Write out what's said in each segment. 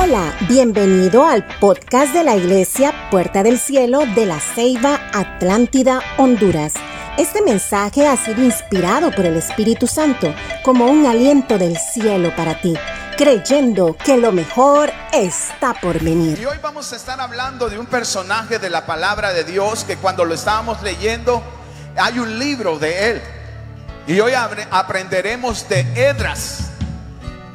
Hola, bienvenido al podcast de la Iglesia Puerta del Cielo de la Ceiba Atlántida, Honduras. Este mensaje ha sido inspirado por el Espíritu Santo como un aliento del cielo para ti, creyendo que lo mejor está por venir. Y hoy vamos a estar hablando de un personaje de la palabra de Dios que cuando lo estábamos leyendo hay un libro de él. Y hoy aprenderemos de Edras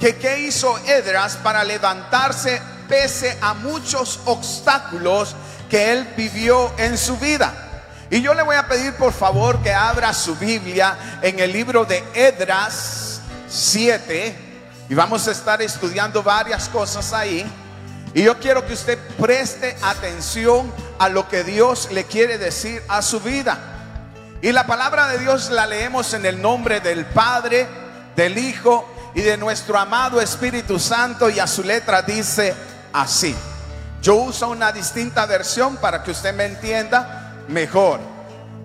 que qué hizo Edras para levantarse pese a muchos obstáculos que él vivió en su vida. Y yo le voy a pedir por favor que abra su Biblia en el libro de Edras 7 y vamos a estar estudiando varias cosas ahí. Y yo quiero que usted preste atención a lo que Dios le quiere decir a su vida. Y la palabra de Dios la leemos en el nombre del Padre, del Hijo y de nuestro amado Espíritu Santo y a su letra dice así. Yo uso una distinta versión para que usted me entienda mejor.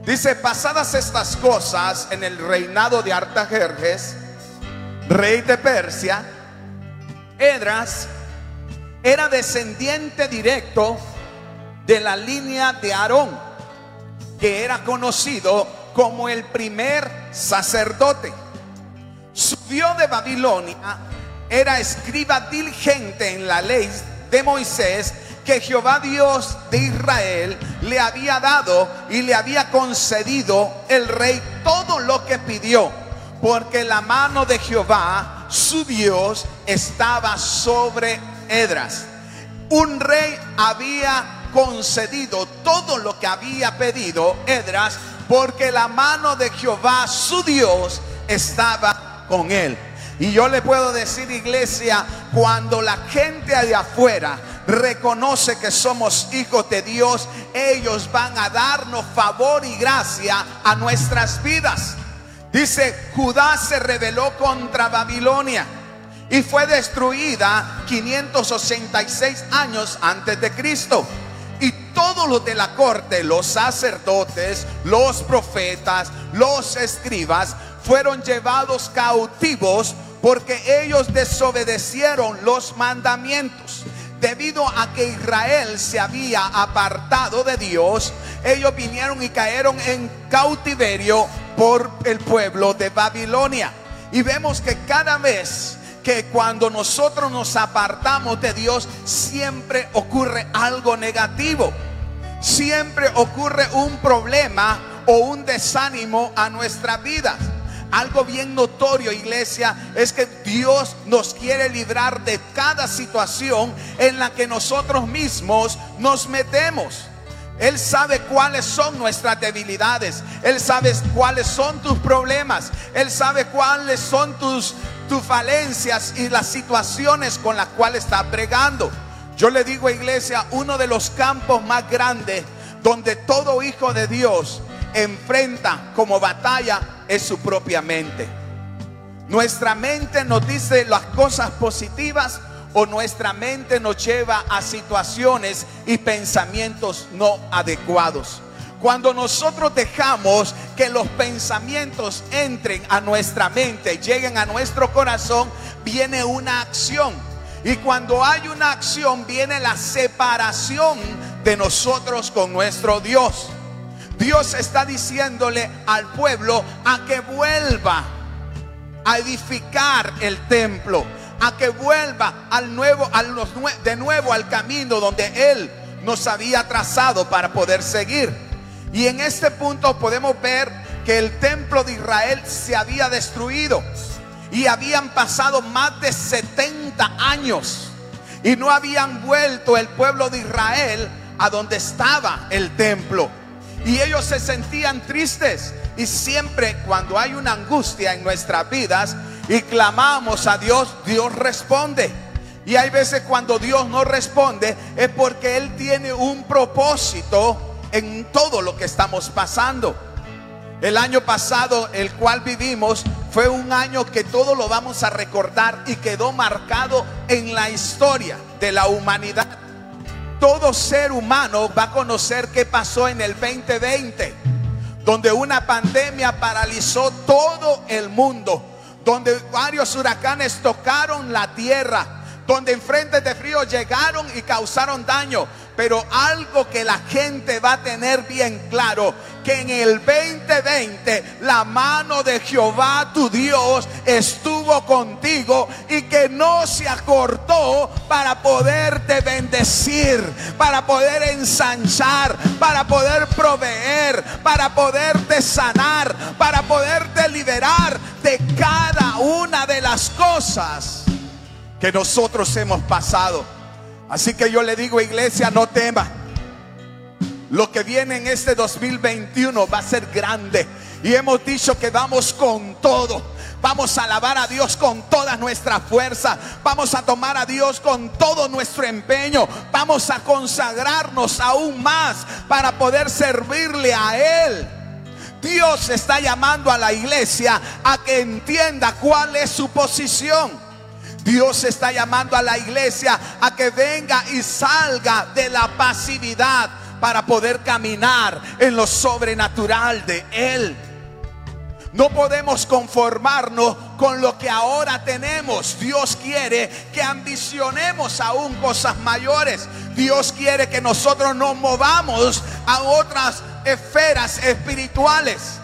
Dice, pasadas estas cosas en el reinado de Artajerjes, rey de Persia, Edras era descendiente directo de la línea de Aarón, que era conocido como el primer sacerdote subió de Babilonia, era escriba diligente en la ley de Moisés que Jehová Dios de Israel le había dado y le había concedido el rey todo lo que pidió, porque la mano de Jehová, su Dios, estaba sobre Edras. Un rey había concedido todo lo que había pedido Edras, porque la mano de Jehová, su Dios, estaba con Él. Y yo le puedo decir, iglesia, cuando la gente de afuera reconoce que somos hijos de Dios, ellos van a darnos favor y gracia a nuestras vidas. Dice, Judá se rebeló contra Babilonia y fue destruida 586 años antes de Cristo. Y todos los de la corte, los sacerdotes, los profetas, los escribas, fueron llevados cautivos porque ellos desobedecieron los mandamientos. Debido a que Israel se había apartado de Dios, ellos vinieron y cayeron en cautiverio por el pueblo de Babilonia. Y vemos que cada vez que cuando nosotros nos apartamos de Dios, siempre ocurre algo negativo. Siempre ocurre un problema o un desánimo a nuestra vida. Algo bien notorio, iglesia, es que Dios nos quiere librar de cada situación en la que nosotros mismos nos metemos. Él sabe cuáles son nuestras debilidades. Él sabe cuáles son tus problemas. Él sabe cuáles son tus, falencias y las situaciones con las cuales está bregando. Yo le digo, iglesia, uno de los campos más grandes donde todo hijo de Dios enfrenta como batalla es su propia mente. Nuestra mente nos dice las cosas positivas o nuestra mente nos lleva a situaciones y pensamientos no adecuados. Cuando nosotros dejamos que los pensamientos entren a nuestra mente, lleguen a nuestro corazón, viene una acción. Y cuando hay una acción, viene la separación de nosotros con nuestro Dios. Dios está diciéndole al pueblo a que vuelva a edificar el templo, a que vuelva al nuevo, de nuevo al camino donde Él nos había trazado para poder seguir. Y en este punto podemos ver que el templo de Israel se había destruido y habían pasado más de 70 años y no habían vuelto el pueblo de Israel a donde estaba el templo. Y ellos se sentían tristes. Y siempre cuando hay una angustia en nuestras vidas y clamamos a Dios, Dios responde. Y hay veces cuando Dios no responde es porque Él tiene un propósito en todo lo que estamos pasando. El año pasado, el cual vivimos, fue un año que todo lo vamos a recordar y quedó marcado en la historia de la humanidad todo ser humano va a conocer qué pasó en el 2020, donde una pandemia paralizó todo el mundo, donde varios huracanes tocaron la tierra, donde en frente de frío llegaron y causaron daño. Pero algo que la gente va a tener bien claro, que en el 2020 la mano de Jehová tu Dios estuvo contigo y que no se acortó para poderte bendecir, para poder ensanchar, para poder proveer, para poderte sanar, para poderte liberar de cada una de las cosas que nosotros hemos pasado. Así que yo le digo, iglesia, no tema. Lo que viene en este 2021 va a ser grande. Y hemos dicho que vamos con todo. Vamos a alabar a Dios con toda nuestra fuerza. Vamos a tomar a Dios con todo nuestro empeño. Vamos a consagrarnos aún más para poder servirle a Él. Dios está llamando a la iglesia a que entienda cuál es su posición. Dios está llamando a la iglesia a que venga y salga de la pasividad para poder caminar en lo sobrenatural de Él. No podemos conformarnos con lo que ahora tenemos. Dios quiere que ambicionemos aún cosas mayores. Dios quiere que nosotros nos movamos a otras esferas espirituales.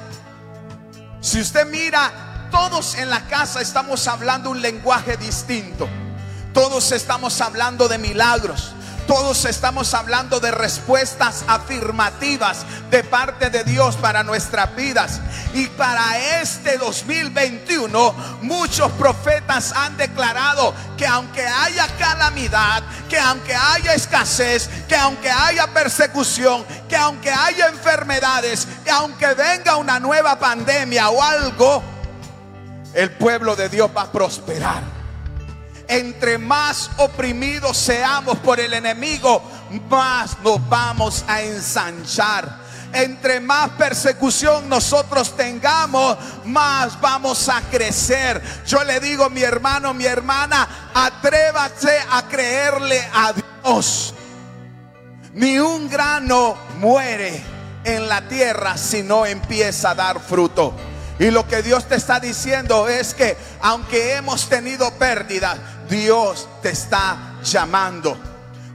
Si usted mira todos en la casa estamos hablando un lenguaje distinto. Todos estamos hablando de milagros. Todos estamos hablando de respuestas afirmativas de parte de Dios para nuestras vidas. Y para este 2021 muchos profetas han declarado que aunque haya calamidad, que aunque haya escasez, que aunque haya persecución, que aunque haya enfermedades, que aunque venga una nueva pandemia o algo, el pueblo de Dios va a prosperar. Entre más oprimidos seamos por el enemigo, más nos vamos a ensanchar. Entre más persecución nosotros tengamos, más vamos a crecer. Yo le digo, mi hermano, mi hermana, atrévase a creerle a Dios. Ni un grano muere en la tierra si no empieza a dar fruto. Y lo que Dios te está diciendo es que aunque hemos tenido pérdidas, Dios te está llamando.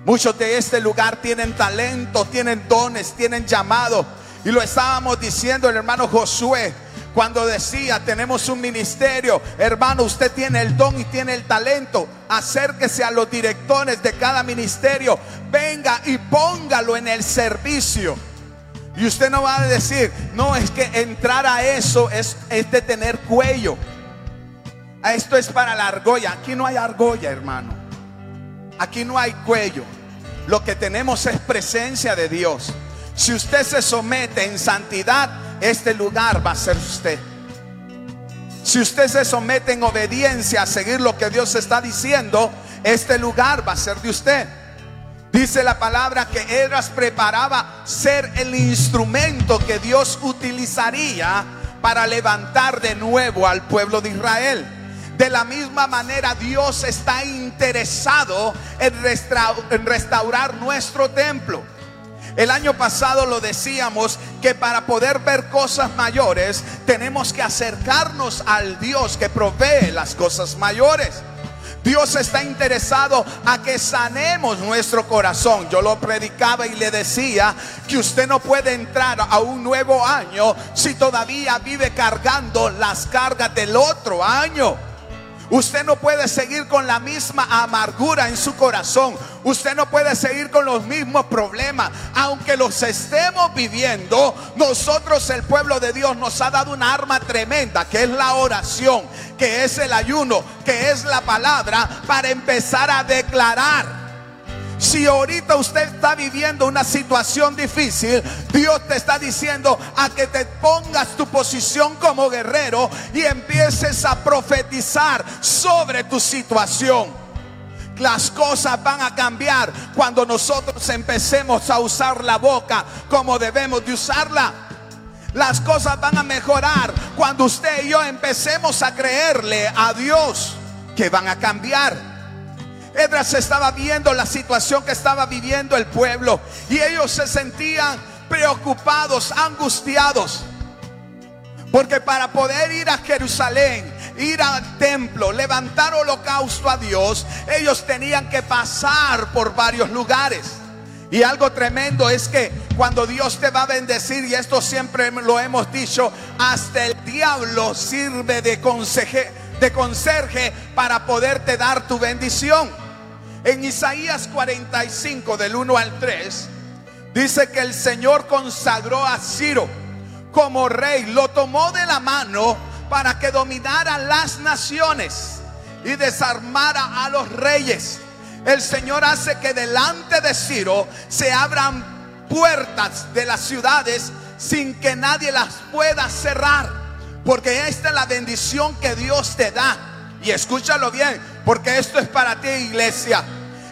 Muchos de este lugar tienen talento, tienen dones, tienen llamado. Y lo estábamos diciendo el hermano Josué cuando decía, tenemos un ministerio, hermano, usted tiene el don y tiene el talento, acérquese a los directores de cada ministerio, venga y póngalo en el servicio. Y usted no va a decir, no, es que entrar a eso es, es de tener cuello. Esto es para la argolla. Aquí no hay argolla, hermano. Aquí no hay cuello. Lo que tenemos es presencia de Dios. Si usted se somete en santidad, este lugar va a ser usted. Si usted se somete en obediencia a seguir lo que Dios está diciendo, este lugar va a ser de usted. Dice la palabra que Edras preparaba ser el instrumento que Dios utilizaría para levantar de nuevo al pueblo de Israel. De la misma manera Dios está interesado en, restaurar nuestro templo. El año pasado lo decíamos que para poder ver cosas mayores tenemos que acercarnos al Dios que provee las cosas mayores. Dios está interesado a que sanemos nuestro corazón. Yo lo predicaba y le decía que usted no puede entrar a un nuevo año si todavía vive cargando las cargas del otro año. Usted no puede seguir con la misma amargura en su corazón. Usted no puede seguir con los mismos problemas. Aunque los estemos viviendo, nosotros el pueblo de Dios nos ha dado una arma tremenda, que es la oración, que es el ayuno, que es la palabra, para empezar a declarar. Si ahorita usted está viviendo una situación difícil, Dios te está diciendo a que te pongas tu posición como guerrero y empieces a profetizar sobre tu situación. Las cosas van a cambiar cuando nosotros empecemos a usar la boca como debemos de usarla. Las cosas van a mejorar cuando usted y yo empecemos a creerle a Dios que van a cambiar. Edras estaba viendo la situación que estaba viviendo el pueblo y ellos se sentían preocupados, angustiados. Porque para poder ir a Jerusalén ir al templo, levantar holocausto a Dios, ellos tenían que pasar por varios lugares. Y algo tremendo es que cuando Dios te va a bendecir, y esto siempre lo hemos dicho, hasta el diablo sirve de, conseje, de conserje para poderte dar tu bendición. En Isaías 45 del 1 al 3 dice que el Señor consagró a Ciro como rey, lo tomó de la mano para que dominara las naciones y desarmara a los reyes el Señor hace que delante de Ciro se abran puertas de las ciudades sin que nadie las pueda cerrar. Porque esta es la bendición que Dios te da. Y escúchalo bien, porque esto es para ti, iglesia.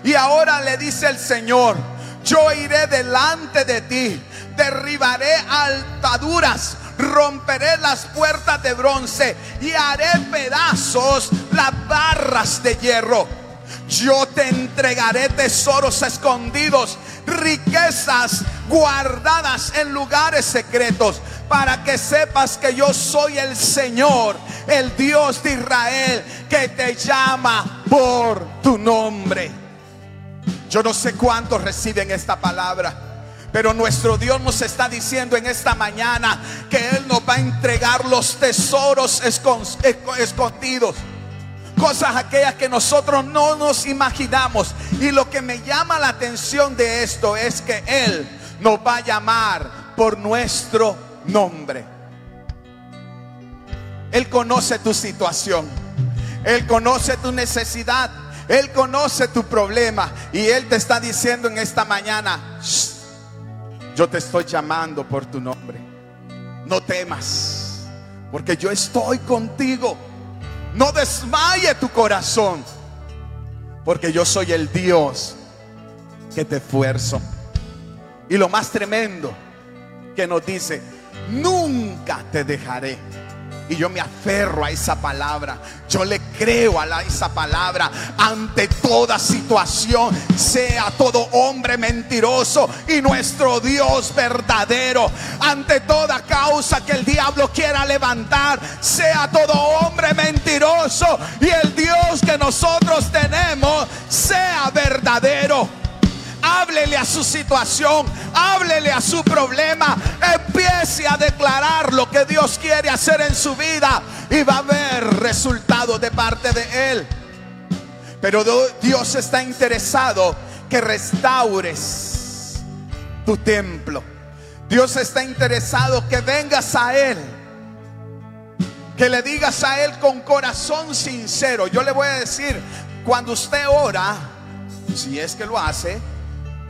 Y ahora le dice el Señor, yo iré delante de ti, derribaré altaduras, romperé las puertas de bronce y haré pedazos las barras de hierro yo te entregaré tesoros escondidos, riquezas guardadas en lugares secretos, para que sepas que yo soy el Señor, el Dios de Israel, que te llama por tu nombre. Yo no sé cuántos reciben esta palabra. Pero nuestro Dios nos está diciendo en esta mañana que Él nos va a entregar los tesoros escondidos cosas aquellas que nosotros no nos imaginamos. Y lo que me llama la atención de esto es que Él nos va a llamar por nuestro nombre. Él conoce tu situación. Él conoce tu necesidad. Él conoce tu problema. Y Él te está diciendo en esta mañana, yo te estoy llamando por tu nombre. No temas, porque yo estoy contigo. No desmaye tu corazón, porque yo soy el Dios que te esfuerzo. Y lo más tremendo que nos dice, nunca te dejaré y yo me aferro a esa palabra. Yo le creo a esa palabra ante toda situación, sea todo hombre mentiroso y nuestro Dios verdadero. Ante toda causa que el diablo quiera levantar, sea todo hombre mentiroso y el Dios que nosotros tenemos sea verdadero háblele a su situación, háblele a su problema, empiece a declarar lo que Dios quiere hacer en su vida y va a haber resultados de parte de Él. Pero Dios está interesado que restaures tu templo. Dios está interesado que vengas a Él. Que le digas a Él con corazón sincero. Yo le voy a decir, cuando usted ora, si es que lo hace,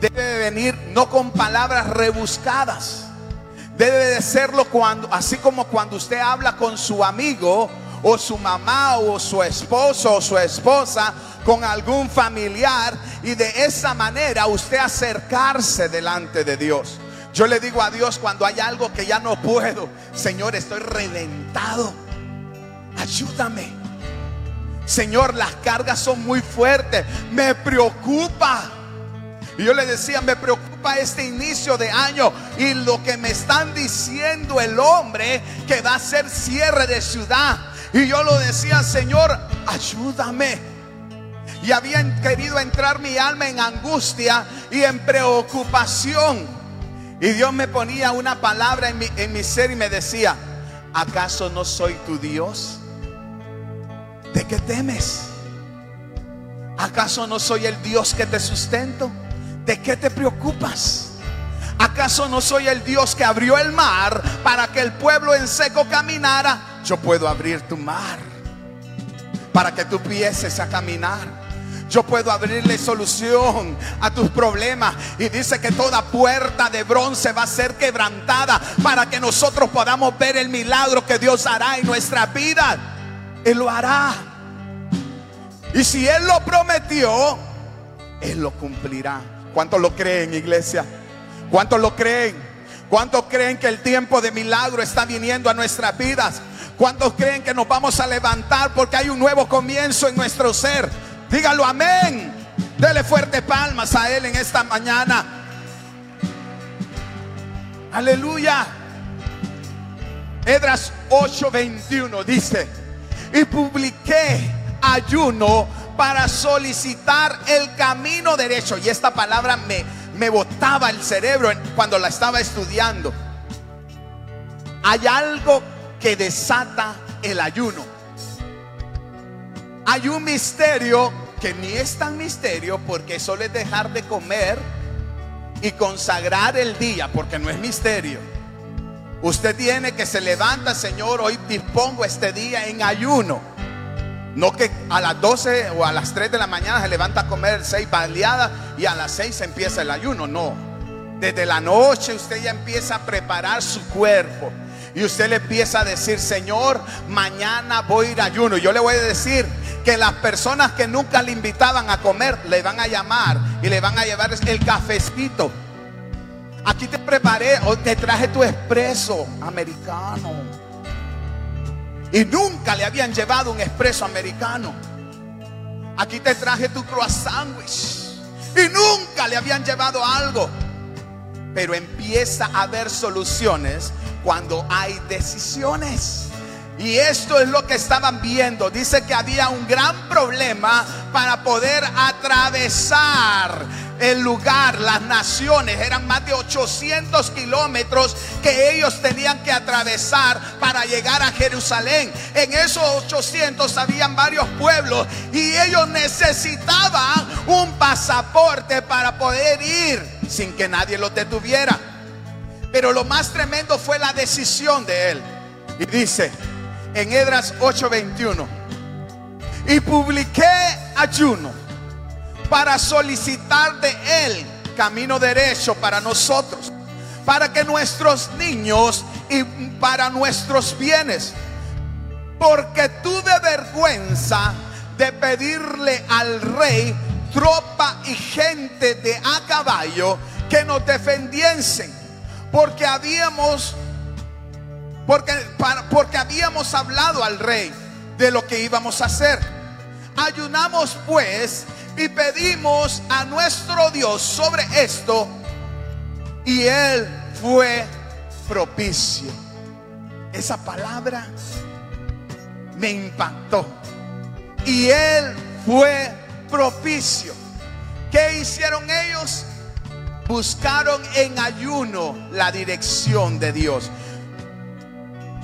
debe venir no con palabras rebuscadas. Debe de serlo cuando, así como cuando usted habla con su amigo o su mamá o su esposo o su esposa, con algún familiar y de esa manera usted acercarse delante de Dios. Yo le digo a Dios cuando hay algo que ya no puedo, Señor, estoy reventado. Ayúdame. Señor, las cargas son muy fuertes. Me preocupa. Y yo le decía, me preocupa este inicio de año y lo que me están diciendo el hombre que va a ser cierre de ciudad. Y yo lo decía, Señor, ayúdame. Y habían querido entrar mi alma en angustia y en preocupación. Y Dios me ponía una palabra en mi, en mi ser y me decía, ¿acaso no soy tu Dios? ¿De qué temes? ¿Acaso no soy el Dios que te sustento? ¿De qué te preocupas? ¿Acaso no soy el Dios que abrió el mar para que el pueblo en seco caminara? Yo puedo abrir tu mar para que tú empieces a caminar. Yo puedo abrirle solución a tus problemas. Y dice que toda puerta de bronce va a ser quebrantada para que nosotros podamos ver el milagro que Dios hará en nuestra vida. Él lo hará. Y si Él lo prometió, Él lo cumplirá. ¿Cuántos lo creen, iglesia? ¿Cuántos lo creen? ¿Cuántos creen que el tiempo de milagro está viniendo a nuestras vidas? ¿Cuántos creen que nos vamos a levantar porque hay un nuevo comienzo en nuestro ser? Dígalo amén. Dele fuerte palmas a Él en esta mañana. Aleluya. Edras 8:21 dice, y publiqué ayuno para solicitar el camino derecho. Y esta palabra me, me botaba el cerebro cuando la estaba estudiando. Hay algo que desata el ayuno. Hay un misterio que ni es tan misterio porque solo es dejar de comer y consagrar el día, porque no es misterio. Usted tiene que se levanta, Señor, hoy dispongo este día en ayuno. No que a las 12 o a las 3 de la mañana se levanta a comer seis baleadas y a las 6 empieza el ayuno. No. Desde la noche usted ya empieza a preparar su cuerpo. Y usted le empieza a decir, Señor, mañana voy a ir a ayuno. Yo le voy a decir que las personas que nunca le invitaban a comer, le van a llamar y le van a llevar el cafecito. Aquí te preparé o te traje tu expreso americano. Y nunca le habían llevado un expreso americano. Aquí te traje tu croissant Y nunca le habían llevado algo. Pero empieza a haber soluciones cuando hay decisiones. Y esto es lo que estaban viendo. Dice que había un gran problema para poder atravesar el lugar, las naciones. Eran más de 800 kilómetros que ellos tenían que atravesar para llegar a Jerusalén. En esos 800 habían varios pueblos y ellos necesitaban un pasaporte para poder ir sin que nadie los detuviera. Pero lo más tremendo fue la decisión de él. Y dice, en Edras 8:21. Y publiqué ayuno para solicitar de él camino derecho para nosotros, para que nuestros niños y para nuestros bienes, porque tuve vergüenza de pedirle al rey tropa y gente de a caballo que nos defendiesen, porque habíamos porque, porque habíamos hablado al rey de lo que íbamos a hacer. Ayunamos pues y pedimos a nuestro Dios sobre esto y él fue propicio. Esa palabra me impactó. Y él fue propicio. ¿Qué hicieron ellos? Buscaron en ayuno la dirección de Dios.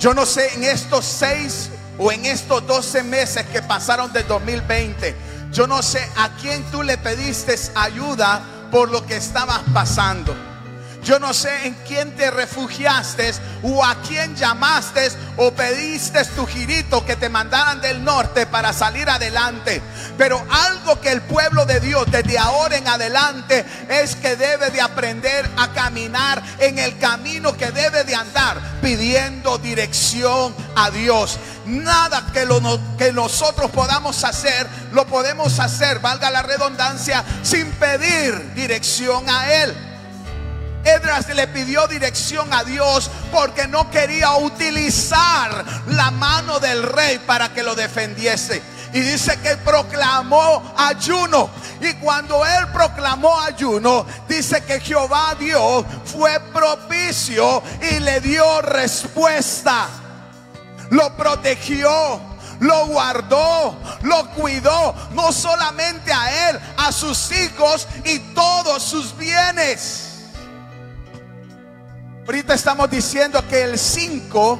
Yo no sé en estos seis o en estos doce meses que pasaron del 2020, yo no sé a quién tú le pediste ayuda por lo que estabas pasando. Yo no sé en quién te refugiaste o a quién llamaste o pediste tu girito que te mandaran del norte para salir adelante. Pero algo que el pueblo de Dios desde ahora en adelante es que debe de aprender a caminar en el camino que debe de andar pidiendo dirección a Dios. Nada que, lo, que nosotros podamos hacer, lo podemos hacer, valga la redundancia, sin pedir dirección a Él. Edras le pidió dirección a Dios porque no quería utilizar la mano del rey para que lo defendiese. Y dice que proclamó ayuno. Y cuando él proclamó ayuno, dice que Jehová Dios fue propicio y le dio respuesta. Lo protegió, lo guardó, lo cuidó, no solamente a él, a sus hijos y todos sus bienes. Estamos diciendo que el 5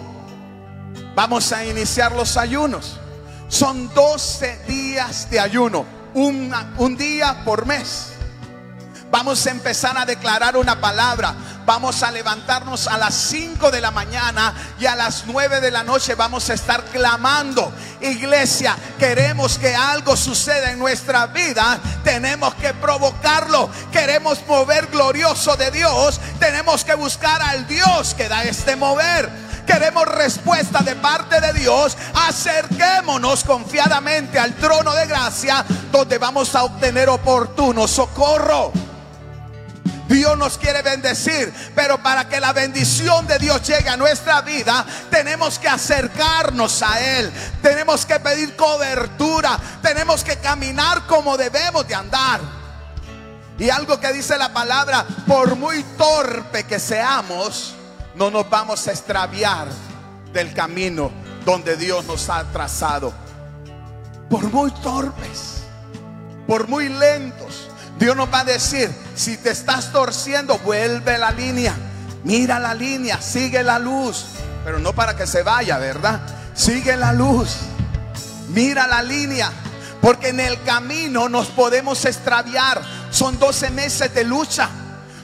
vamos a iniciar los ayunos. Son 12 días de ayuno, un día por mes. Vamos a empezar a declarar una palabra. Vamos a levantarnos a las 5 de la mañana y a las 9 de la noche vamos a estar clamando. Iglesia, queremos que algo suceda en nuestra vida. Tenemos que provocarlo. Queremos mover glorioso de Dios. Tenemos que buscar al Dios que da este mover queremos respuesta de parte de Dios, acerquémonos confiadamente al trono de gracia donde vamos a obtener oportuno socorro. Dios nos quiere bendecir, pero para que la bendición de Dios llegue a nuestra vida, tenemos que acercarnos a Él, tenemos que pedir cobertura, tenemos que caminar como debemos de andar. Y algo que dice la palabra, por muy torpe que seamos, no nos vamos a extraviar del camino donde Dios nos ha trazado. Por muy torpes, por muy lentos. Dios nos va a decir, si te estás torciendo, vuelve la línea. Mira la línea, sigue la luz. Pero no para que se vaya, ¿verdad? Sigue la luz. Mira la línea. Porque en el camino nos podemos extraviar. Son 12 meses de lucha.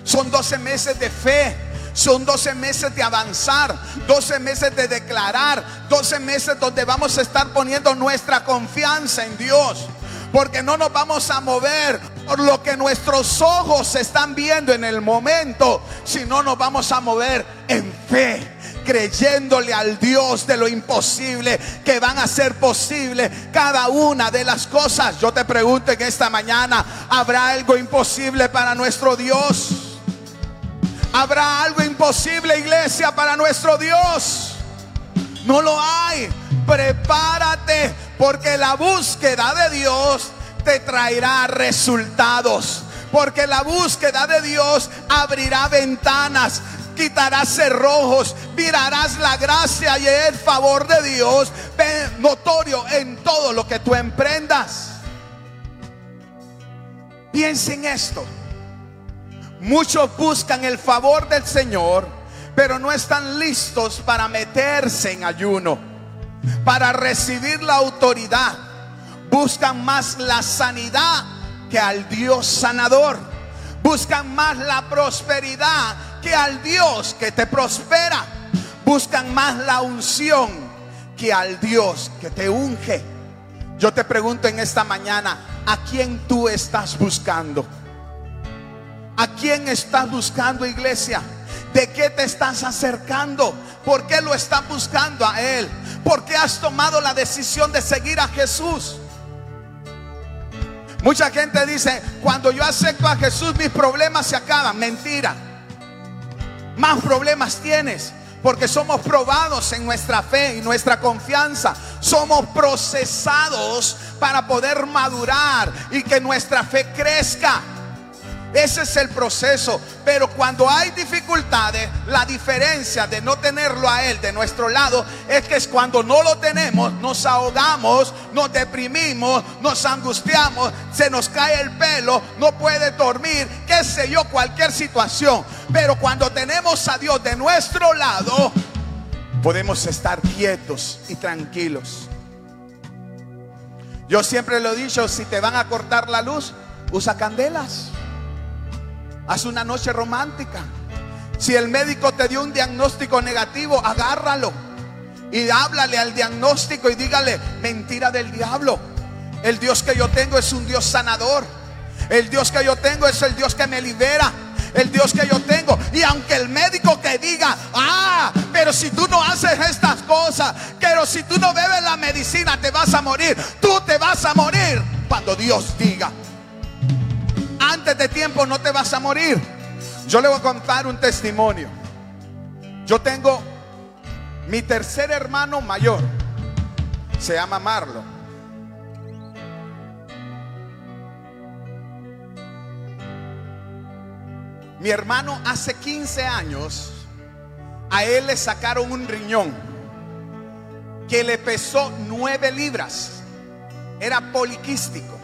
Son 12 meses de fe. Son 12 meses de avanzar, 12 meses de declarar, 12 meses donde vamos a estar poniendo nuestra confianza en Dios. Porque no nos vamos a mover por lo que nuestros ojos están viendo en el momento, sino nos vamos a mover en fe creyéndole al Dios de lo imposible que van a ser posible cada una de las cosas. Yo te pregunto en esta mañana, ¿habrá algo imposible para nuestro Dios? ¿Habrá algo imposible, iglesia, para nuestro Dios? No lo hay. Prepárate porque la búsqueda de Dios te traerá resultados. Porque la búsqueda de Dios abrirá ventanas, quitarás cerrojos, mirarás la gracia y el favor de Dios notorio en todo lo que tú emprendas. Piensa en esto. Muchos buscan el favor del Señor, pero no están listos para meterse en ayuno, para recibir la autoridad. Buscan más la sanidad que al Dios sanador. Buscan más la prosperidad que al Dios que te prospera. Buscan más la unción que al Dios que te unge. Yo te pregunto en esta mañana, ¿a quién tú estás buscando? ¿A quién estás buscando, iglesia? ¿De qué te estás acercando? ¿Por qué lo estás buscando a Él? ¿Por qué has tomado la decisión de seguir a Jesús? Mucha gente dice, cuando yo acepto a Jesús mis problemas se acaban. Mentira. Más problemas tienes porque somos probados en nuestra fe y nuestra confianza. Somos procesados para poder madurar y que nuestra fe crezca. Ese es el proceso. Pero cuando hay dificultades, la diferencia de no tenerlo a Él de nuestro lado es que es cuando no lo tenemos, nos ahogamos, nos deprimimos, nos angustiamos, se nos cae el pelo, no puede dormir, qué sé yo, cualquier situación. Pero cuando tenemos a Dios de nuestro lado, podemos estar quietos y tranquilos. Yo siempre lo he dicho, si te van a cortar la luz, usa candelas. Haz una noche romántica. Si el médico te dio un diagnóstico negativo, agárralo. Y háblale al diagnóstico y dígale, mentira del diablo. El Dios que yo tengo es un Dios sanador. El Dios que yo tengo es el Dios que me libera. El Dios que yo tengo. Y aunque el médico te diga, ah, pero si tú no haces estas cosas, pero si tú no bebes la medicina, te vas a morir. Tú te vas a morir cuando Dios diga antes de tiempo no te vas a morir. Yo le voy a contar un testimonio. Yo tengo mi tercer hermano mayor. Se llama Marlo. Mi hermano hace 15 años, a él le sacaron un riñón que le pesó 9 libras. Era poliquístico.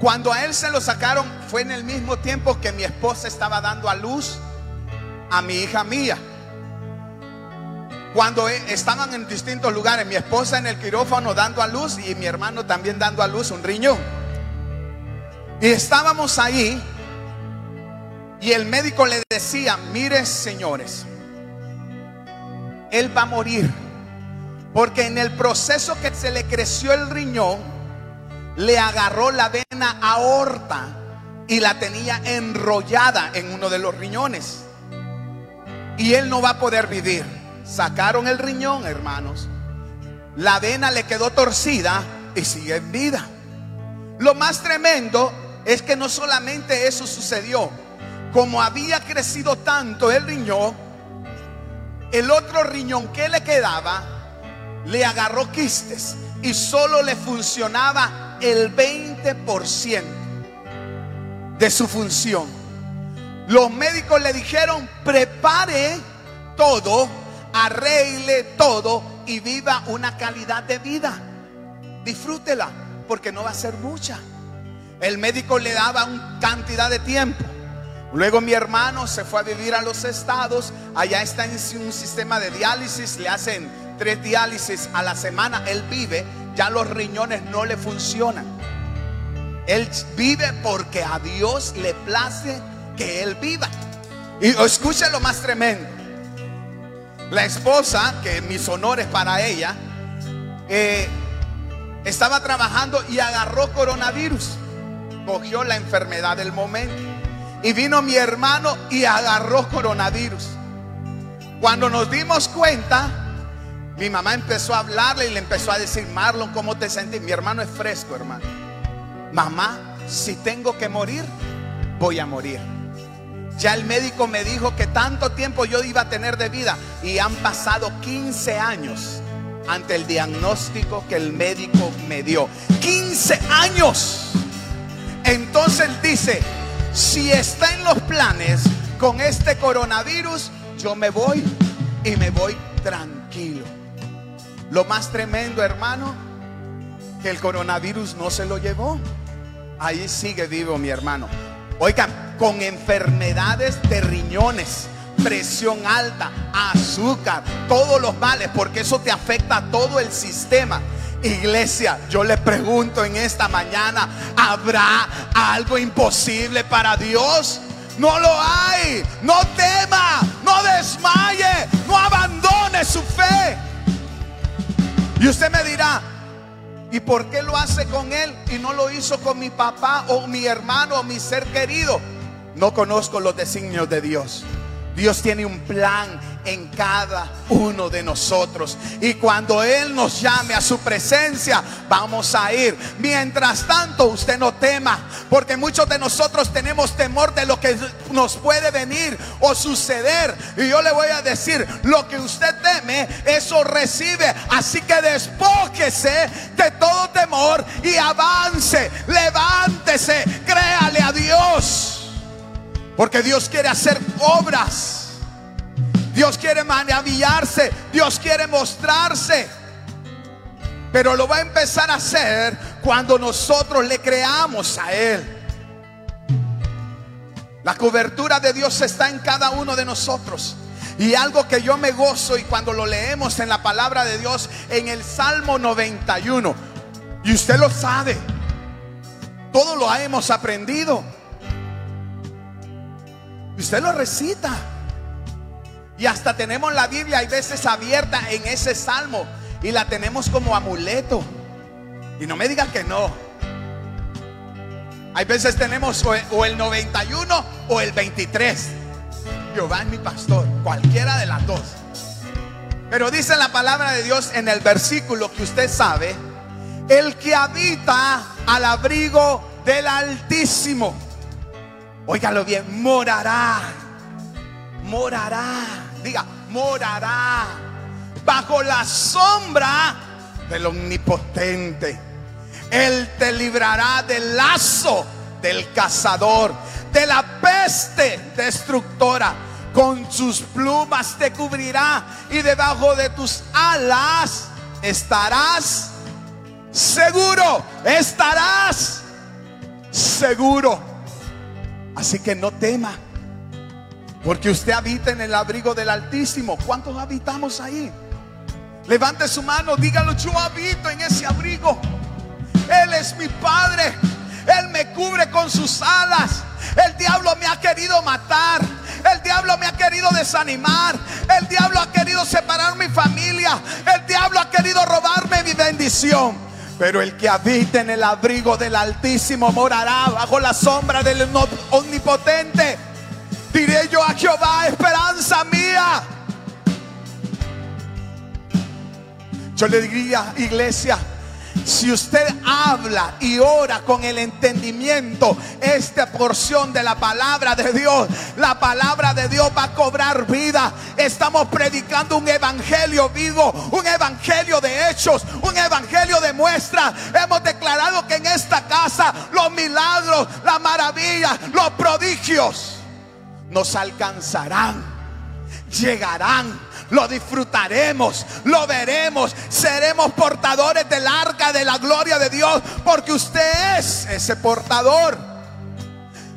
Cuando a él se lo sacaron fue en el mismo tiempo que mi esposa estaba dando a luz a mi hija mía. Cuando e, estaban en distintos lugares, mi esposa en el quirófano dando a luz y mi hermano también dando a luz un riñón. Y estábamos ahí y el médico le decía, mire señores, él va a morir. Porque en el proceso que se le creció el riñón, le agarró la vena aorta y la tenía enrollada en uno de los riñones. Y él no va a poder vivir. Sacaron el riñón, hermanos. La vena le quedó torcida y sigue en vida. Lo más tremendo es que no solamente eso sucedió, como había crecido tanto el riñón, el otro riñón que le quedaba le agarró quistes y solo le funcionaba el 20% de su función. Los médicos le dijeron, prepare todo, arregle todo y viva una calidad de vida. Disfrútela, porque no va a ser mucha. El médico le daba una cantidad de tiempo. Luego mi hermano se fue a vivir a los estados. Allá está en un sistema de diálisis. Le hacen tres diálisis a la semana. Él vive. Ya los riñones no le funcionan. Él vive porque a Dios le place que él viva. Y escuche lo más tremendo. La esposa, que mis honores para ella, eh, estaba trabajando y agarró coronavirus cogió la enfermedad del momento. Y vino mi hermano y agarró coronavirus. Cuando nos dimos cuenta, mi mamá empezó a hablarle y le empezó a decir, Marlon, ¿cómo te sentís? Mi hermano es fresco, hermano. Mamá, si tengo que morir, voy a morir. Ya el médico me dijo que tanto tiempo yo iba a tener de vida y han pasado 15 años ante el diagnóstico que el médico me dio. 15 años. Entonces dice, si está en los planes con este coronavirus, yo me voy y me voy tranquilo. Lo más tremendo, hermano, que el coronavirus no se lo llevó. Ahí sigue vivo mi hermano. Oigan, con enfermedades de riñones, presión alta, azúcar, todos los males, porque eso te afecta a todo el sistema. Iglesia, yo le pregunto en esta mañana, ¿habrá algo imposible para Dios? No lo hay. No tema, no desmaye, no abandone su fe. Y usted me dirá, ¿y por qué lo hace con él y no lo hizo con mi papá o mi hermano o mi ser querido? No conozco los designios de Dios. Dios tiene un plan en cada uno de nosotros. Y cuando Él nos llame a su presencia, vamos a ir. Mientras tanto, usted no tema, porque muchos de nosotros tenemos temor de lo que nos puede venir o suceder. Y yo le voy a decir, lo que usted teme, eso recibe. Así que despójese de todo temor y avance, levántese, créale a Dios. Porque Dios quiere hacer obras. Dios quiere maravillarse. Dios quiere mostrarse. Pero lo va a empezar a hacer cuando nosotros le creamos a Él. La cobertura de Dios está en cada uno de nosotros. Y algo que yo me gozo y cuando lo leemos en la palabra de Dios en el Salmo 91. Y usted lo sabe. Todo lo hemos aprendido. Usted lo recita. Y hasta tenemos la Biblia hay veces abierta en ese salmo y la tenemos como amuleto. Y no me digan que no. Hay veces tenemos o el 91 o el 23. Jehová es mi pastor, cualquiera de las dos. Pero dice la palabra de Dios en el versículo que usted sabe, el que habita al abrigo del Altísimo Óigalo bien, morará. Morará. Diga, morará. Bajo la sombra del omnipotente. Él te librará del lazo del cazador, de la peste destructora. Con sus plumas te cubrirá y debajo de tus alas estarás seguro. Estarás seguro. Así que no tema, porque usted habita en el abrigo del Altísimo. ¿Cuántos habitamos ahí? Levante su mano, dígalo, yo habito en ese abrigo. Él es mi Padre. Él me cubre con sus alas. El diablo me ha querido matar. El diablo me ha querido desanimar. El diablo ha querido separar mi familia. El diablo ha querido robarme mi bendición. Pero el que habita en el abrigo del Altísimo morará bajo la sombra del Omnipotente. Diré yo a Jehová, esperanza mía. Yo le diría, iglesia, si usted habla y ora con el entendimiento, esta porción de la palabra de Dios, la palabra de Dios va a cobrar vida. Estamos predicando un evangelio vivo, un evangelio de hechos, un evangelio de muestra. Hemos declarado que en esta casa los milagros, la maravilla, los prodigios nos alcanzarán, llegarán lo disfrutaremos, lo veremos, seremos portadores del arca de la gloria de Dios, porque usted es ese portador.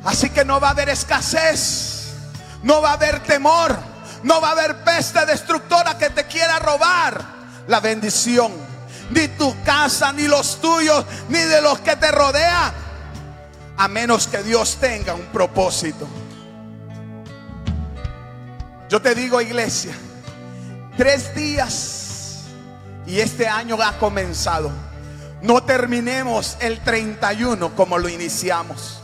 Así que no va a haber escasez, no va a haber temor, no va a haber peste destructora que te quiera robar la bendición, ni tu casa, ni los tuyos, ni de los que te rodean, a menos que Dios tenga un propósito. Yo te digo, iglesia, tres días y este año ha comenzado. No terminemos el 31 como lo iniciamos.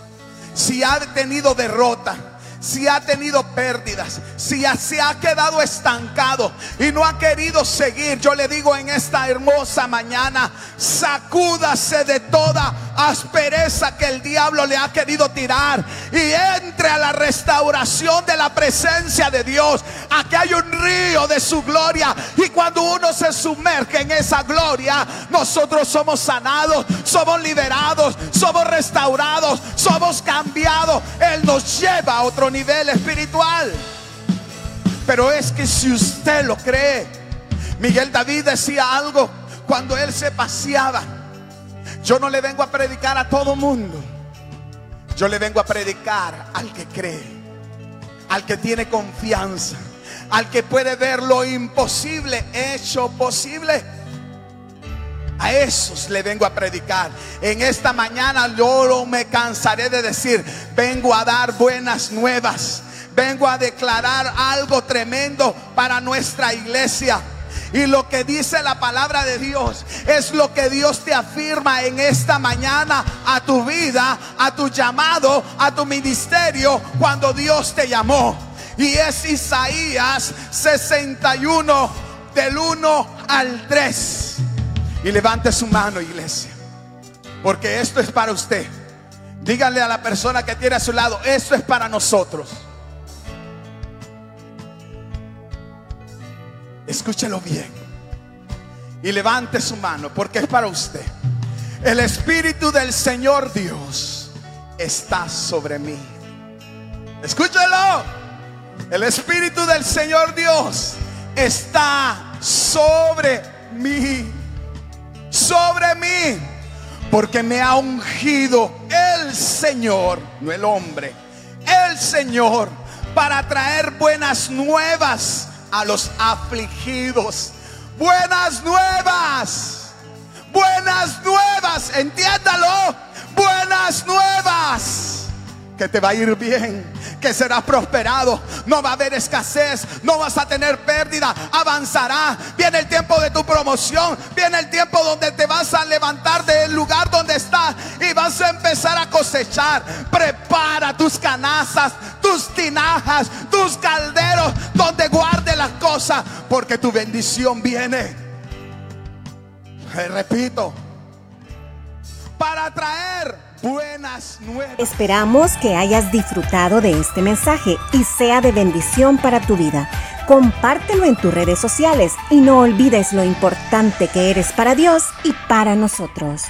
Si ha tenido derrota, si ha tenido pérdidas, si se ha quedado estancado y no ha querido seguir, yo le digo en esta hermosa mañana, sacúdase de toda aspereza que el diablo le ha querido tirar y entre a la restauración de la presencia de Dios. Aquí hay un río de su gloria y cuando uno se sumerge en esa gloria, nosotros somos sanados, somos liberados, somos restaurados, somos cambiados. Él nos lleva a otro nivel espiritual. Pero es que si usted lo cree, Miguel David decía algo cuando él se paseaba. Yo no le vengo a predicar a todo mundo. Yo le vengo a predicar al que cree, al que tiene confianza, al que puede ver lo imposible hecho posible. A esos le vengo a predicar. En esta mañana yo no me cansaré de decir, vengo a dar buenas nuevas. Vengo a declarar algo tremendo para nuestra iglesia. Y lo que dice la palabra de Dios es lo que Dios te afirma en esta mañana a tu vida, a tu llamado, a tu ministerio cuando Dios te llamó. Y es Isaías 61 del 1 al 3. Y levante su mano, iglesia. Porque esto es para usted. Díganle a la persona que tiene a su lado, esto es para nosotros. Escúchelo bien. Y levante su mano porque es para usted. El Espíritu del Señor Dios está sobre mí. Escúchelo. El Espíritu del Señor Dios está sobre mí sobre mí, porque me ha ungido el Señor, no el hombre, el Señor, para traer buenas nuevas a los afligidos. Buenas nuevas, buenas nuevas, entiéndalo, buenas nuevas que te va a ir bien, que serás prosperado, no va a haber escasez, no vas a tener pérdida, avanzará. Viene el tiempo de tu promoción, viene el tiempo donde te vas a levantar del lugar donde estás y vas a empezar a cosechar. Prepara tus canastas, tus tinajas, tus calderos, donde guarde las cosas, porque tu bendición viene. Repito, para traer buenas nuevas. Esperamos que hayas disfrutado de este mensaje y sea de bendición para tu vida. Compártelo en tus redes sociales y no olvides lo importante que eres para Dios y para nosotros.